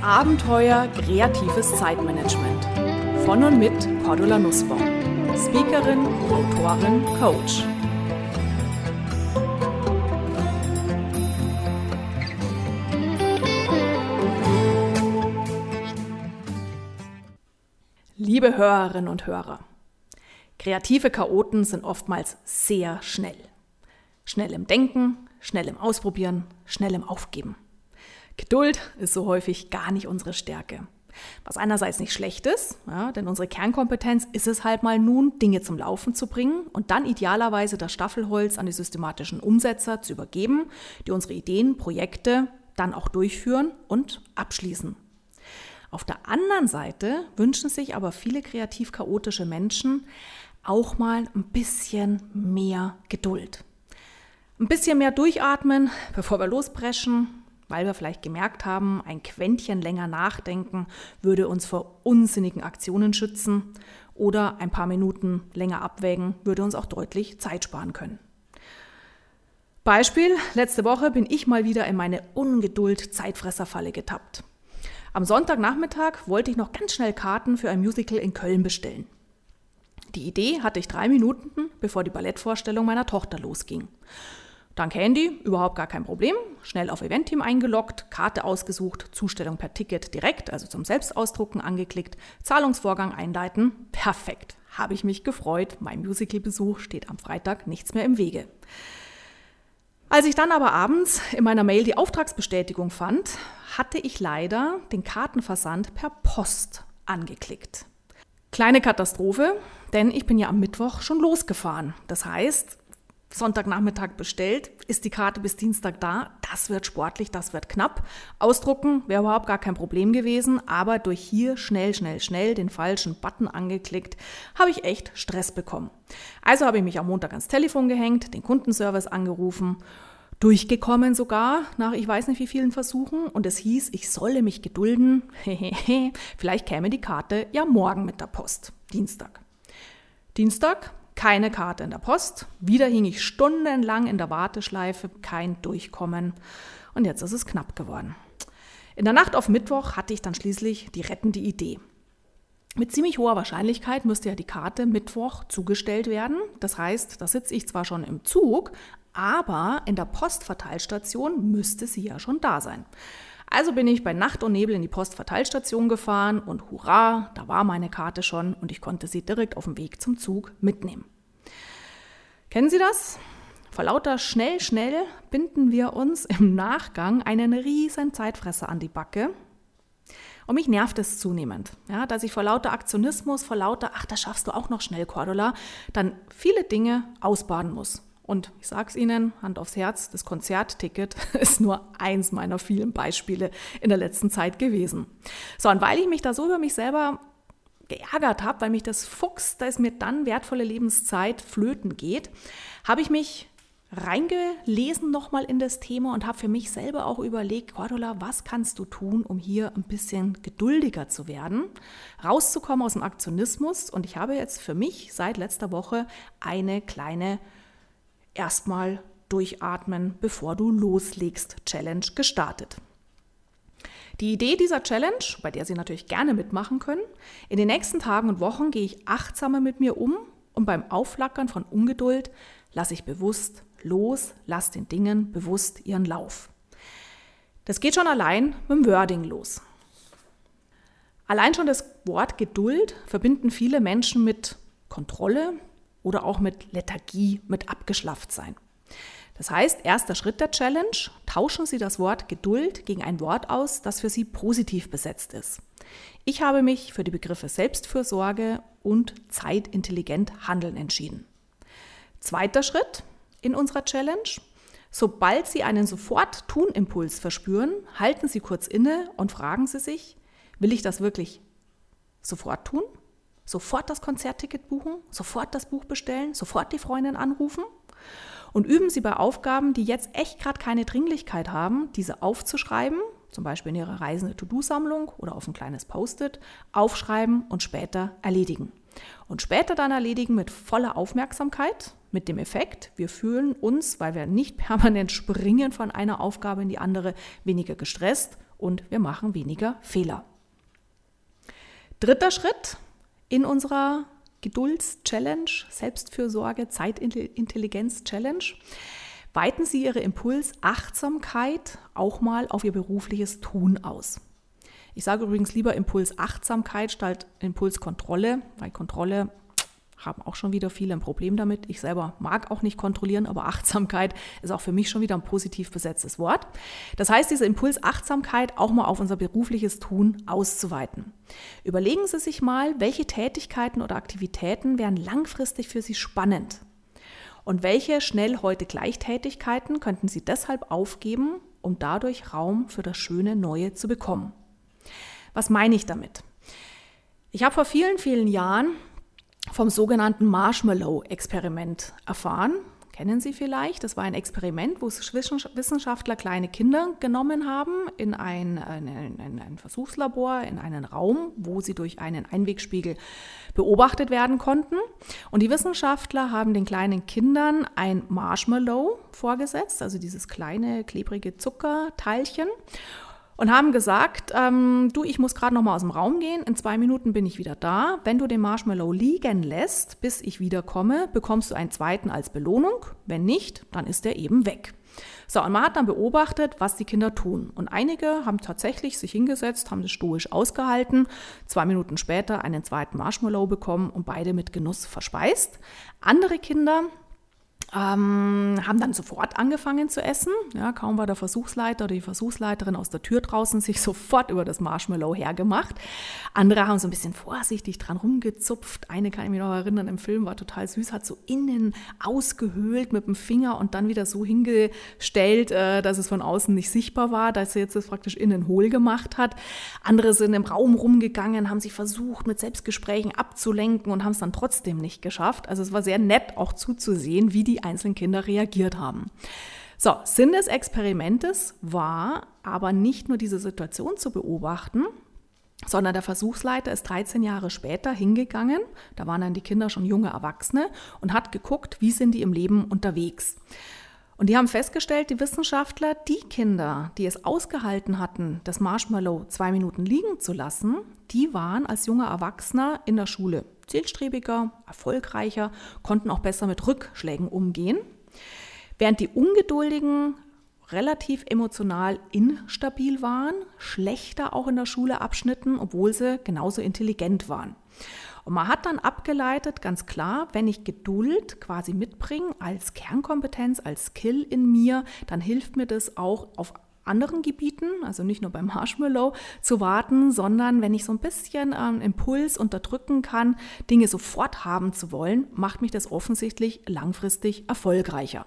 Abenteuer kreatives Zeitmanagement. Von und mit Cordula Nussbaum. Speakerin, Autorin, Coach. Liebe Hörerinnen und Hörer, kreative Chaoten sind oftmals sehr schnell. Schnell im Denken, schnell im Ausprobieren, schnell im Aufgeben. Geduld ist so häufig gar nicht unsere Stärke. Was einerseits nicht schlecht ist, ja, denn unsere Kernkompetenz ist es halt mal nun, Dinge zum Laufen zu bringen und dann idealerweise das Staffelholz an die systematischen Umsetzer zu übergeben, die unsere Ideen, Projekte dann auch durchführen und abschließen. Auf der anderen Seite wünschen sich aber viele kreativ chaotische Menschen auch mal ein bisschen mehr Geduld. Ein bisschen mehr durchatmen, bevor wir losbrechen, weil wir vielleicht gemerkt haben, ein Quäntchen länger nachdenken würde uns vor unsinnigen Aktionen schützen oder ein paar Minuten länger abwägen würde uns auch deutlich Zeit sparen können. Beispiel, letzte Woche bin ich mal wieder in meine Ungeduld-Zeitfresserfalle getappt. Am Sonntagnachmittag wollte ich noch ganz schnell Karten für ein Musical in Köln bestellen. Die Idee hatte ich drei Minuten, bevor die Ballettvorstellung meiner Tochter losging. Dank Handy, überhaupt gar kein Problem. Schnell auf Eventteam eingeloggt, Karte ausgesucht, Zustellung per Ticket direkt, also zum Selbstausdrucken angeklickt, Zahlungsvorgang einleiten. Perfekt. Habe ich mich gefreut. Mein Musicalbesuch steht am Freitag nichts mehr im Wege. Als ich dann aber abends in meiner Mail die Auftragsbestätigung fand, hatte ich leider den Kartenversand per Post angeklickt. Kleine Katastrophe, denn ich bin ja am Mittwoch schon losgefahren. Das heißt, Sonntagnachmittag bestellt, ist die Karte bis Dienstag da. Das wird sportlich, das wird knapp. Ausdrucken wäre überhaupt gar kein Problem gewesen, aber durch hier schnell, schnell, schnell den falschen Button angeklickt, habe ich echt Stress bekommen. Also habe ich mich am Montag ans Telefon gehängt, den Kundenservice angerufen, durchgekommen sogar nach ich weiß nicht wie vielen Versuchen und es hieß, ich solle mich gedulden. Vielleicht käme die Karte ja morgen mit der Post, Dienstag. Dienstag keine Karte in der Post. Wieder hing ich stundenlang in der Warteschleife, kein Durchkommen. Und jetzt ist es knapp geworden. In der Nacht auf Mittwoch hatte ich dann schließlich die rettende Idee. Mit ziemlich hoher Wahrscheinlichkeit müsste ja die Karte Mittwoch zugestellt werden. Das heißt, da sitze ich zwar schon im Zug, aber in der Postverteilstation müsste sie ja schon da sein. Also bin ich bei Nacht und Nebel in die Postverteilstation gefahren und hurra, da war meine Karte schon und ich konnte sie direkt auf dem Weg zum Zug mitnehmen. Kennen Sie das? Vor lauter schnell, schnell binden wir uns im Nachgang einen riesen Zeitfresser an die Backe. Und mich nervt es zunehmend, ja, dass ich vor lauter Aktionismus, vor lauter, ach, das schaffst du auch noch schnell, Cordula, dann viele Dinge ausbaden muss. Und ich sage es Ihnen, Hand aufs Herz, das Konzertticket ist nur eins meiner vielen Beispiele in der letzten Zeit gewesen. So, und weil ich mich da so über mich selber geärgert habe, weil mich das fuchst, da es mir dann wertvolle Lebenszeit flöten geht, habe ich mich reingelesen nochmal in das Thema und habe für mich selber auch überlegt, Cordula, was kannst du tun, um hier ein bisschen geduldiger zu werden, rauszukommen aus dem Aktionismus. Und ich habe jetzt für mich seit letzter Woche eine kleine erstmal durchatmen, bevor du loslegst, Challenge gestartet. Die Idee dieser Challenge, bei der Sie natürlich gerne mitmachen können, in den nächsten Tagen und Wochen gehe ich achtsamer mit mir um und beim Aufflackern von Ungeduld lasse ich bewusst los, lasse den Dingen bewusst ihren Lauf. Das geht schon allein mit dem Wording los. Allein schon das Wort Geduld verbinden viele Menschen mit Kontrolle, oder auch mit Lethargie, mit abgeschlafft sein. Das heißt, erster Schritt der Challenge, tauschen Sie das Wort Geduld gegen ein Wort aus, das für Sie positiv besetzt ist. Ich habe mich für die Begriffe Selbstfürsorge und zeitintelligent handeln entschieden. Zweiter Schritt in unserer Challenge. Sobald Sie einen Sofort-Tun-Impuls verspüren, halten Sie kurz inne und fragen Sie sich, will ich das wirklich sofort tun? Sofort das Konzertticket buchen, sofort das Buch bestellen, sofort die Freundin anrufen und üben Sie bei Aufgaben, die jetzt echt gerade keine Dringlichkeit haben, diese aufzuschreiben, zum Beispiel in Ihrer reisende To-Do-Sammlung oder auf ein kleines Post-it, aufschreiben und später erledigen. Und später dann erledigen mit voller Aufmerksamkeit, Mit dem Effekt, wir fühlen uns, weil wir nicht permanent springen von einer Aufgabe in die andere, weniger gestresst und wir machen weniger Fehler. Dritter Schritt in unserer Gedulds-Challenge, Selbstfürsorge, Zeitintelligenz-Challenge. Weiten Sie Ihre Impulsachtsamkeit auch mal auf Ihr berufliches Tun aus. Ich sage übrigens lieber Impulsachtsamkeit statt Impulskontrolle, weil Kontrolle haben auch schon wieder viele ein Problem damit. Ich selber mag auch nicht kontrollieren, aber Achtsamkeit ist auch für mich schon wieder ein positiv besetztes Wort. Das heißt, diese Impulsachtsamkeit auch mal auf unser berufliches Tun auszuweiten. Überlegen Sie sich mal, welche Tätigkeiten oder Aktivitäten wären langfristig für Sie spannend. Und welche schnell heute Gleichtätigkeiten könnten Sie deshalb aufgeben, um dadurch Raum für das schöne Neue zu bekommen? Was meine ich damit? Ich habe vor vielen, vielen Jahren vom sogenannten Marshmallow-Experiment erfahren. Kennen Sie vielleicht? Das war ein Experiment, wo Wissenschaftler kleine Kinder genommen haben in ein, ein, ein, Versuchslabor, in einen Raum, wo sie durch einen Einwegspiegel beobachtet werden konnten. Und die Wissenschaftler haben den kleinen Kindern ein Marshmallow vorgesetzt, also dieses kleine, klebrige Zuckerteilchen und haben gesagt, ähm, du, ich muss gerade noch mal aus dem Raum gehen, in zwei Minuten bin ich wieder da. Wenn du den Marshmallow liegen lässt, bis ich wiederkomme, bekommst du einen zweiten als Belohnung. Wenn nicht, dann ist er eben weg. So, und man hat dann beobachtet, was die Kinder tun. Und einige haben tatsächlich sich hingesetzt, haben das stoisch ausgehalten, zwei Minuten später einen zweiten Marshmallow bekommen und beide mit Genuss verspeist. Andere Kinder ähm, haben dann sofort angefangen zu essen. Ja, kaum war der Versuchsleiter oder die Versuchsleiterin aus der Tür draußen, sich sofort über das Marshmallow hergemacht. Andere haben so ein bisschen vorsichtig dran rumgezupft. Eine kann ich mich noch erinnern, im Film war total süß, hat so innen ausgehöhlt mit dem Finger und dann wieder so hingestellt, äh, dass es von außen nicht sichtbar war, dass sie jetzt das praktisch innen hohl gemacht hat. Andere sind im Raum rumgegangen, haben sich versucht, mit Selbstgesprächen abzulenken und haben es dann trotzdem nicht geschafft. Also es war sehr nett auch zuzusehen, wie die einzelnen Kinder reagiert haben. So, Sinn des Experimentes war aber nicht nur diese Situation zu beobachten, sondern der Versuchsleiter ist 13 Jahre später hingegangen, da waren dann die Kinder schon junge Erwachsene, und hat geguckt, wie sind die im Leben unterwegs. Und die haben festgestellt, die Wissenschaftler, die Kinder, die es ausgehalten hatten, das Marshmallow zwei Minuten liegen zu lassen, die waren als junger Erwachsener in der Schule zielstrebiger, erfolgreicher, konnten auch besser mit Rückschlägen umgehen, während die Ungeduldigen relativ emotional instabil waren, schlechter auch in der Schule abschnitten, obwohl sie genauso intelligent waren. Und man hat dann abgeleitet, ganz klar, wenn ich Geduld quasi mitbringe als Kernkompetenz, als Skill in mir, dann hilft mir das auch auf anderen Gebieten, also nicht nur beim Marshmallow, zu warten, sondern wenn ich so ein bisschen ähm, Impuls unterdrücken kann, Dinge sofort haben zu wollen, macht mich das offensichtlich langfristig erfolgreicher.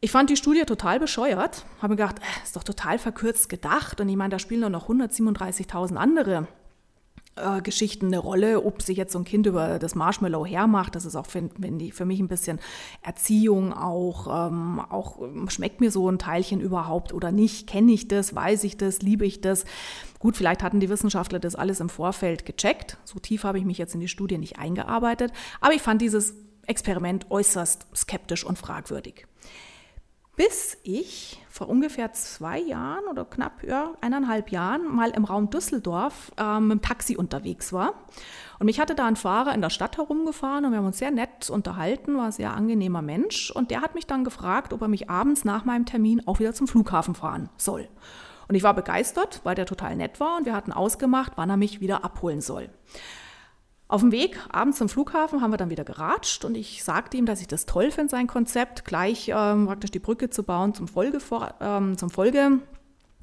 Ich fand die Studie total bescheuert, habe mir gedacht, äh, ist doch total verkürzt gedacht und ich meine, da spielen doch noch 137.000 andere äh, Geschichten eine Rolle, ob sich jetzt so ein Kind über das Marshmallow hermacht. Das ist auch für, mich ein bisschen Erziehung auch, ähm, auch schmeckt mir so ein Teilchen überhaupt oder nicht, kenne ich das, weiß ich das, liebe ich das. Gut, vielleicht hatten die Wissenschaftler das alles im Vorfeld gecheckt. So tief habe ich mich jetzt in die Studie nicht eingearbeitet, aber ich fand dieses Experiment äußerst skeptisch und fragwürdig bis ich vor ungefähr zwei Jahren oder knapp ja, eineinhalb Jahren mal im Raum Düsseldorf ähm, mit dem Taxi unterwegs war. Und mich hatte da ein Fahrer in der Stadt herumgefahren und wir haben uns sehr nett unterhalten, war ein sehr angenehmer Mensch. Und der hat mich dann gefragt, ob er mich abends nach meinem Termin auch wieder zum Flughafen fahren soll. Und ich war begeistert, weil der total nett war und wir hatten ausgemacht, wann er mich wieder abholen soll. Auf dem Weg abends zum Flughafen haben wir dann wieder geratscht und ich sagte ihm, dass ich das toll finde, sein Konzept, gleich ähm, praktisch die Brücke zu bauen zum, Folge, ähm, zum Folge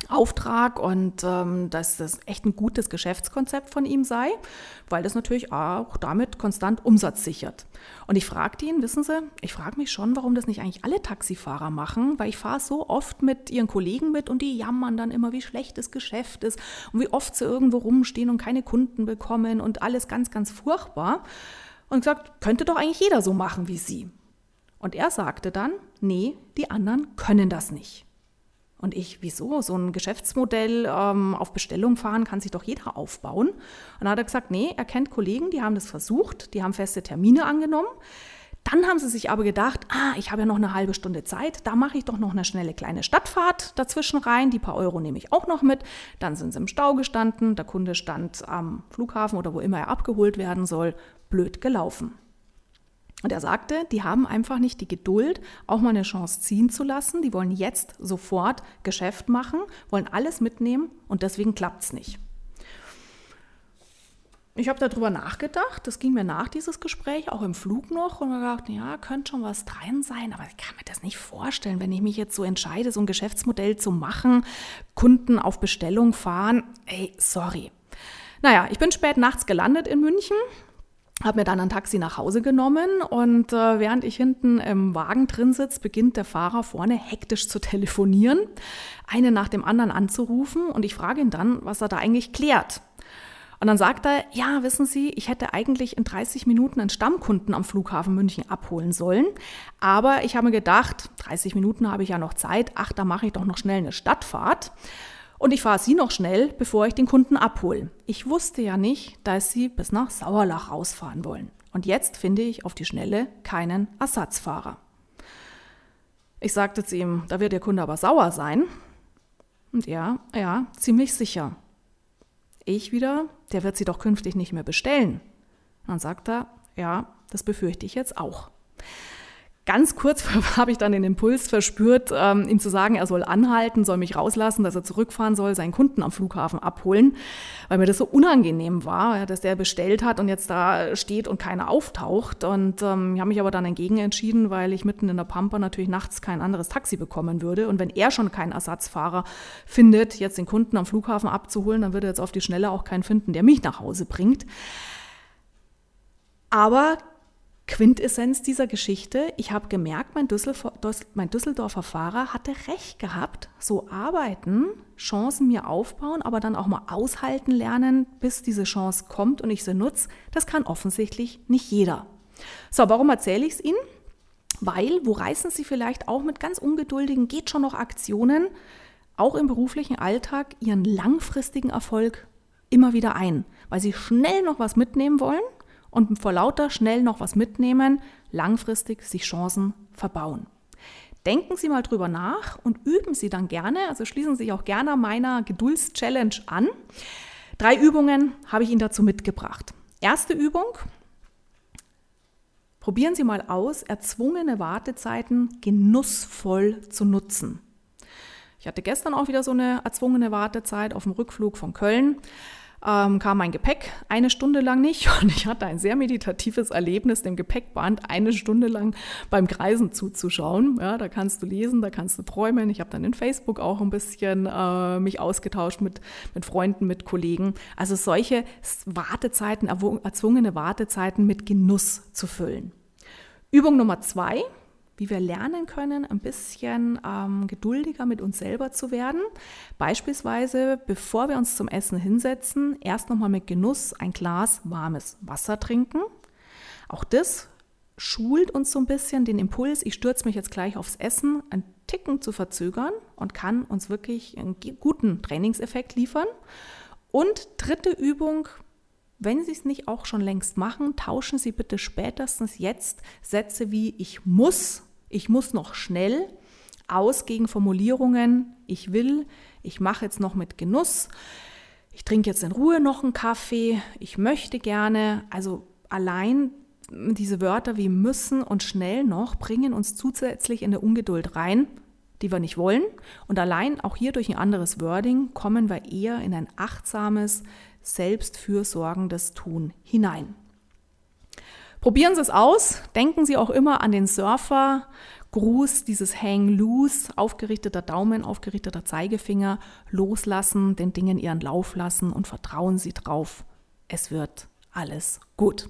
Auftrag und ähm, dass das echt ein gutes Geschäftskonzept von ihm sei, weil das natürlich auch damit konstant Umsatz sichert. Und ich fragte ihn, wissen Sie, ich frage mich schon, warum das nicht eigentlich alle Taxifahrer machen, weil ich fahre so oft mit ihren Kollegen mit und die jammern dann immer, wie schlecht das Geschäft ist und wie oft sie irgendwo rumstehen und keine Kunden bekommen und alles ganz, ganz furchtbar. Und gesagt, könnte doch eigentlich jeder so machen wie Sie. Und er sagte dann, nee, die anderen können das nicht. Und ich, wieso? So ein Geschäftsmodell ähm, auf Bestellung fahren kann sich doch jeder aufbauen. Und dann hat er gesagt, nee, er kennt Kollegen, die haben das versucht, die haben feste Termine angenommen. Dann haben sie sich aber gedacht, ah, ich habe ja noch eine halbe Stunde Zeit, da mache ich doch noch eine schnelle kleine Stadtfahrt dazwischen rein, die paar Euro nehme ich auch noch mit. Dann sind sie im Stau gestanden, der Kunde stand am Flughafen oder wo immer er abgeholt werden soll, blöd gelaufen. Und er sagte, die haben einfach nicht die Geduld, auch mal eine Chance ziehen zu lassen. Die wollen jetzt sofort Geschäft machen, wollen alles mitnehmen und deswegen klappt es nicht. Ich habe darüber nachgedacht, das ging mir nach dieses Gespräch, auch im Flug noch, und habe gedacht, ja, könnte schon was drin sein, aber ich kann mir das nicht vorstellen, wenn ich mich jetzt so entscheide, so ein Geschäftsmodell zu machen, Kunden auf Bestellung fahren. Ey, sorry. Naja, ich bin spät nachts gelandet in München, habe mir dann ein Taxi nach Hause genommen und äh, während ich hinten im Wagen drin sitze, beginnt der Fahrer vorne hektisch zu telefonieren, eine nach dem anderen anzurufen und ich frage ihn dann, was er da eigentlich klärt. Und dann sagt er, ja, wissen Sie, ich hätte eigentlich in 30 Minuten einen Stammkunden am Flughafen München abholen sollen. Aber ich habe mir gedacht, 30 Minuten habe ich ja noch Zeit. Ach, da mache ich doch noch schnell eine Stadtfahrt. Und ich fahre Sie noch schnell, bevor ich den Kunden abhole. Ich wusste ja nicht, dass Sie bis nach Sauerlach rausfahren wollen. Und jetzt finde ich auf die Schnelle keinen Ersatzfahrer. Ich sagte zu ihm, da wird der Kunde aber sauer sein. Und er, ja, ziemlich sicher. Ich wieder, der wird sie doch künftig nicht mehr bestellen. dann sagt er, ja, das befürchte ich jetzt auch. Ganz kurz habe ich dann den Impuls verspürt, ähm, ihm zu sagen, er soll anhalten, soll mich rauslassen, dass er zurückfahren soll, seinen Kunden am Flughafen abholen, weil mir das so unangenehm war, dass der bestellt hat und jetzt da steht und keiner auftaucht. Und ähm, ich habe mich aber dann entgegen entschieden, weil ich mitten in der Pampa natürlich nachts kein anderes Taxi bekommen würde. Und wenn er schon keinen Ersatzfahrer findet, jetzt den Kunden am Flughafen abzuholen, dann würde er jetzt auf die Schnelle auch keinen finden, der mich nach Hause bringt. Aber Quintessenz dieser Geschichte, ich habe gemerkt, mein, mein, Düsseldorfer Fahrer hatte recht gehabt. So arbeiten, Chancen mir aufbauen, aber dann auch mal aushalten lernen, bis diese Chance kommt und ich sie nutze, das kann offensichtlich nicht jeder. So, warum erzähle ich es Ihnen? Weil, wo reißen Sie vielleicht auch mit ganz ungeduldigen, geht schon noch Aktionen, auch im beruflichen Alltag, Ihren langfristigen Erfolg immer wieder ein, weil Sie schnell noch was mitnehmen wollen und vor lauter schnell noch was mitnehmen, langfristig sich Chancen verbauen. Denken Sie mal drüber nach und üben Sie dann gerne, also schließen Sie sich auch gerne meiner Geduldschallenge an. Drei Übungen habe ich Ihnen dazu mitgebracht. Erste Übung. Probieren Sie mal aus, erzwungene Wartezeiten genussvoll zu nutzen. Ich hatte gestern auch wieder so eine erzwungene Wartezeit auf dem Rückflug von Köln ähm, kam mein Gepäck eine Stunde lang nicht und ich hatte ein sehr meditatives Erlebnis, dem Gepäckband eine Stunde lang beim Kreisen zuzuschauen. Ja, da kannst du lesen, da kannst du träumen. Ich habe dann in Facebook auch ein bisschen äh, mich ausgetauscht mit, mit Freunden, mit Kollegen. Also solche Wartezeiten, erzwungene Wartezeiten mit Genuss zu füllen. Übung Nummer zwei, wie wir lernen können, ein bisschen ähm, geduldiger mit uns selber zu werden. Beispielsweise, bevor wir uns zum Essen hinsetzen, erst nochmal mit Genuss ein Glas warmes Wasser trinken. Auch das schult uns so ein bisschen den Impuls, ich stürze mich jetzt gleich aufs Essen, ein Ticken zu verzögern und kann uns wirklich einen guten Trainingseffekt liefern. Und dritte Übung, wenn Sie es nicht auch schon längst machen, tauschen Sie bitte spätestens jetzt Sätze wie ich muss, ich muss noch schnell aus gegen Formulierungen ich will, ich mache jetzt noch mit Genuss, ich trinke jetzt in Ruhe noch einen Kaffee, ich möchte gerne. Also allein diese Wörter wie müssen und schnell noch bringen uns zusätzlich in eine Ungeduld rein, die wir nicht wollen. Und allein auch hier durch ein anderes Wording kommen wir eher in ein achtsames, selbstfürsorgendes Tun hinein. Probieren Sie es aus. Denken Sie auch immer an den Surfer. Gruß, dieses Hang Loose, aufgerichteter Daumen, aufgerichteter Zeigefinger, loslassen, den Dingen ihren Lauf lassen und vertrauen Sie drauf. Es wird alles gut.